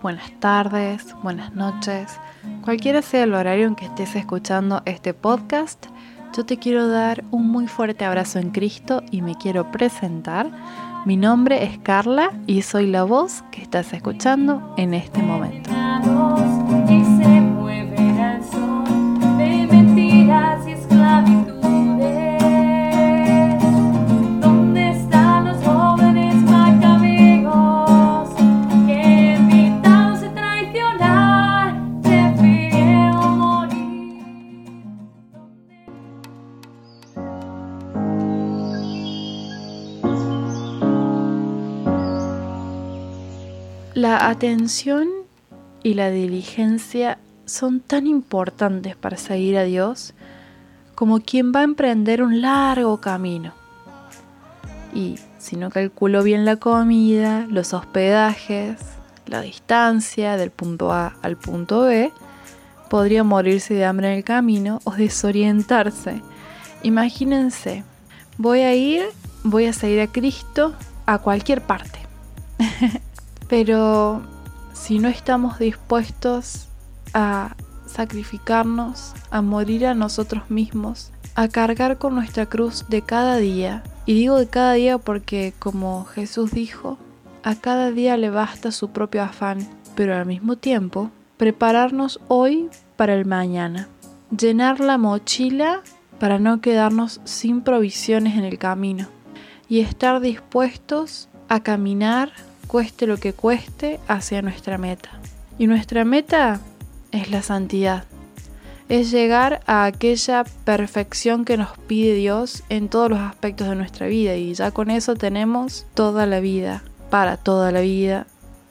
buenas tardes, buenas noches. Cualquiera sea el horario en que estés escuchando este podcast, yo te quiero dar un muy fuerte abrazo en Cristo y me quiero presentar. Mi nombre es Carla y soy la voz que estás escuchando en este momento. La atención y la diligencia son tan importantes para seguir a Dios como quien va a emprender un largo camino. Y si no calculo bien la comida, los hospedajes, la distancia del punto A al punto B, podría morirse de hambre en el camino o desorientarse. Imagínense, voy a ir, voy a seguir a Cristo a cualquier parte. Pero si no estamos dispuestos a sacrificarnos, a morir a nosotros mismos, a cargar con nuestra cruz de cada día, y digo de cada día porque como Jesús dijo, a cada día le basta su propio afán, pero al mismo tiempo, prepararnos hoy para el mañana, llenar la mochila para no quedarnos sin provisiones en el camino. Y estar dispuestos a caminar cueste lo que cueste, hacia nuestra meta. Y nuestra meta es la santidad. Es llegar a aquella perfección que nos pide Dios en todos los aspectos de nuestra vida. Y ya con eso tenemos toda la vida, para toda la vida,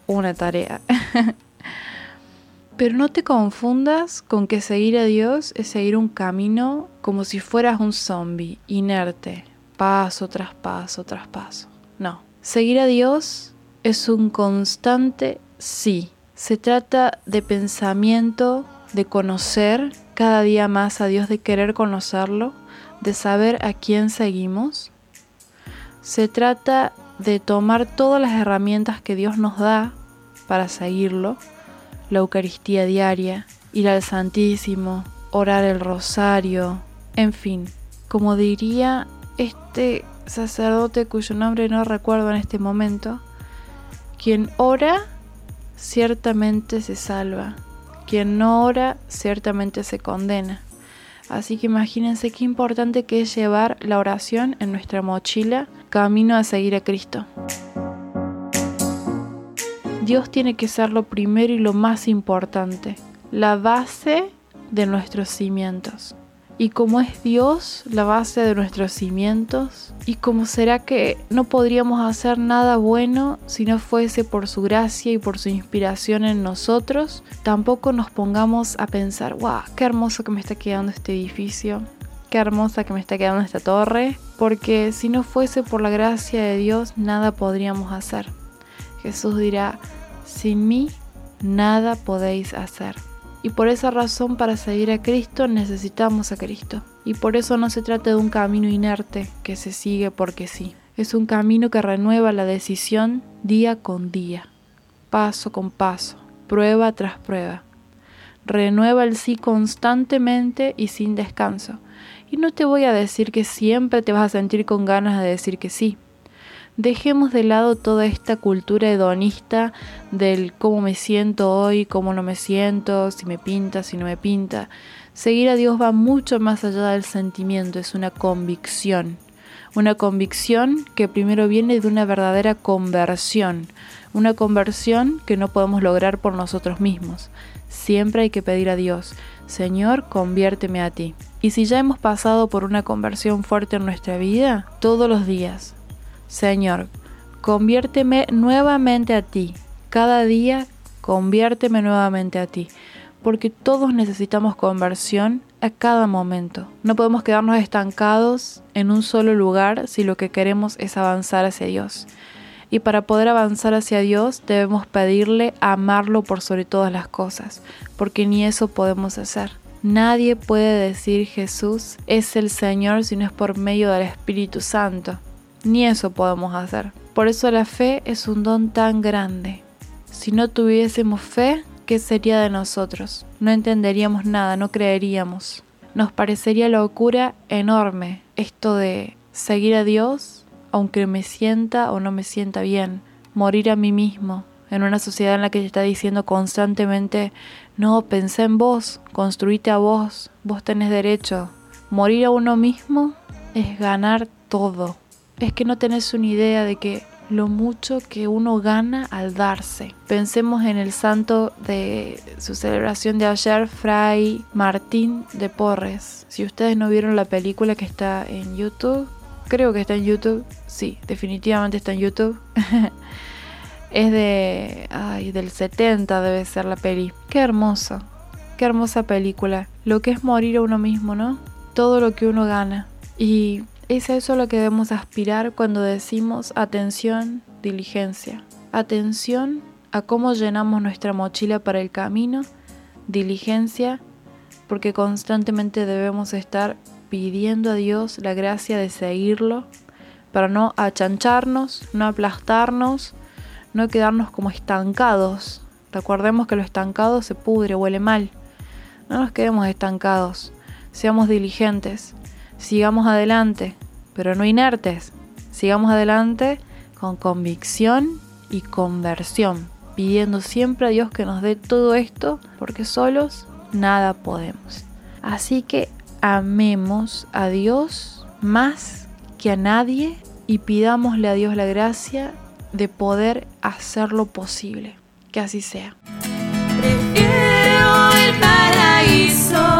una tarea. Pero no te confundas con que seguir a Dios es seguir un camino como si fueras un zombie, inerte, paso tras paso tras paso. No. Seguir a Dios es un constante sí. Se trata de pensamiento, de conocer cada día más a Dios, de querer conocerlo, de saber a quién seguimos. Se trata de tomar todas las herramientas que Dios nos da para seguirlo, la Eucaristía diaria, ir al Santísimo, orar el rosario, en fin, como diría este sacerdote cuyo nombre no recuerdo en este momento, quien ora, ciertamente se salva. Quien no ora, ciertamente se condena. Así que imagínense qué importante que es llevar la oración en nuestra mochila camino a seguir a Cristo. Dios tiene que ser lo primero y lo más importante, la base de nuestros cimientos y como es Dios la base de nuestros cimientos, y como será que no podríamos hacer nada bueno si no fuese por su gracia y por su inspiración en nosotros, tampoco nos pongamos a pensar, wow, qué hermoso que me está quedando este edificio, qué hermosa que me está quedando esta torre, porque si no fuese por la gracia de Dios, nada podríamos hacer. Jesús dirá, sin mí, nada podéis hacer. Y por esa razón para seguir a Cristo necesitamos a Cristo. Y por eso no se trata de un camino inerte que se sigue porque sí. Es un camino que renueva la decisión día con día, paso con paso, prueba tras prueba. Renueva el sí constantemente y sin descanso. Y no te voy a decir que siempre te vas a sentir con ganas de decir que sí dejemos de lado toda esta cultura hedonista del cómo me siento hoy, cómo no me siento, si me pinta, si no me pinta. Seguir a Dios va mucho más allá del sentimiento, es una convicción. Una convicción que primero viene de una verdadera conversión, una conversión que no podemos lograr por nosotros mismos. Siempre hay que pedir a Dios, Señor, conviérteme a ti. Y si ya hemos pasado por una conversión fuerte en nuestra vida, todos los días, Señor, conviérteme nuevamente a ti. Cada día conviérteme nuevamente a ti. Porque todos necesitamos conversión a cada momento. No podemos quedarnos estancados en un solo lugar si lo que queremos es avanzar hacia Dios. Y para poder avanzar hacia Dios debemos pedirle amarlo por sobre todas las cosas, porque ni eso podemos hacer. Nadie puede decir Jesús es el Señor si no es por medio del Espíritu Santo. Ni eso podemos hacer. Por eso la fe es un don tan grande. Si no tuviésemos fe, ¿qué sería de nosotros? No entenderíamos nada, no creeríamos. Nos parecería locura enorme esto de seguir a Dios aunque me sienta o no me sienta bien, morir a mí mismo, en una sociedad en la que te está diciendo constantemente, no, pensé en vos, construite a vos, vos tenés derecho. Morir a uno mismo es ganar todo. Es que no tenés una idea de que lo mucho que uno gana al darse. Pensemos en el santo de su celebración de ayer, Fray Martín de Porres. Si ustedes no vieron la película que está en YouTube, creo que está en YouTube, sí, definitivamente está en YouTube. es de. Ay, del 70 debe ser la peli. Qué hermoso. Qué hermosa película. Lo que es morir a uno mismo, ¿no? Todo lo que uno gana. Y es eso lo que debemos aspirar cuando decimos atención, diligencia. Atención a cómo llenamos nuestra mochila para el camino, diligencia, porque constantemente debemos estar pidiendo a Dios la gracia de seguirlo para no achancharnos, no aplastarnos, no quedarnos como estancados. Recordemos que lo estancado se pudre, huele mal. No nos quedemos estancados, seamos diligentes, sigamos adelante, pero no inertes. Sigamos adelante con convicción y conversión, pidiendo siempre a Dios que nos dé todo esto, porque solos nada podemos. Así que amemos a Dios más que a nadie y pidámosle a Dios la gracia de poder hacerlo posible. Que así sea. El paraíso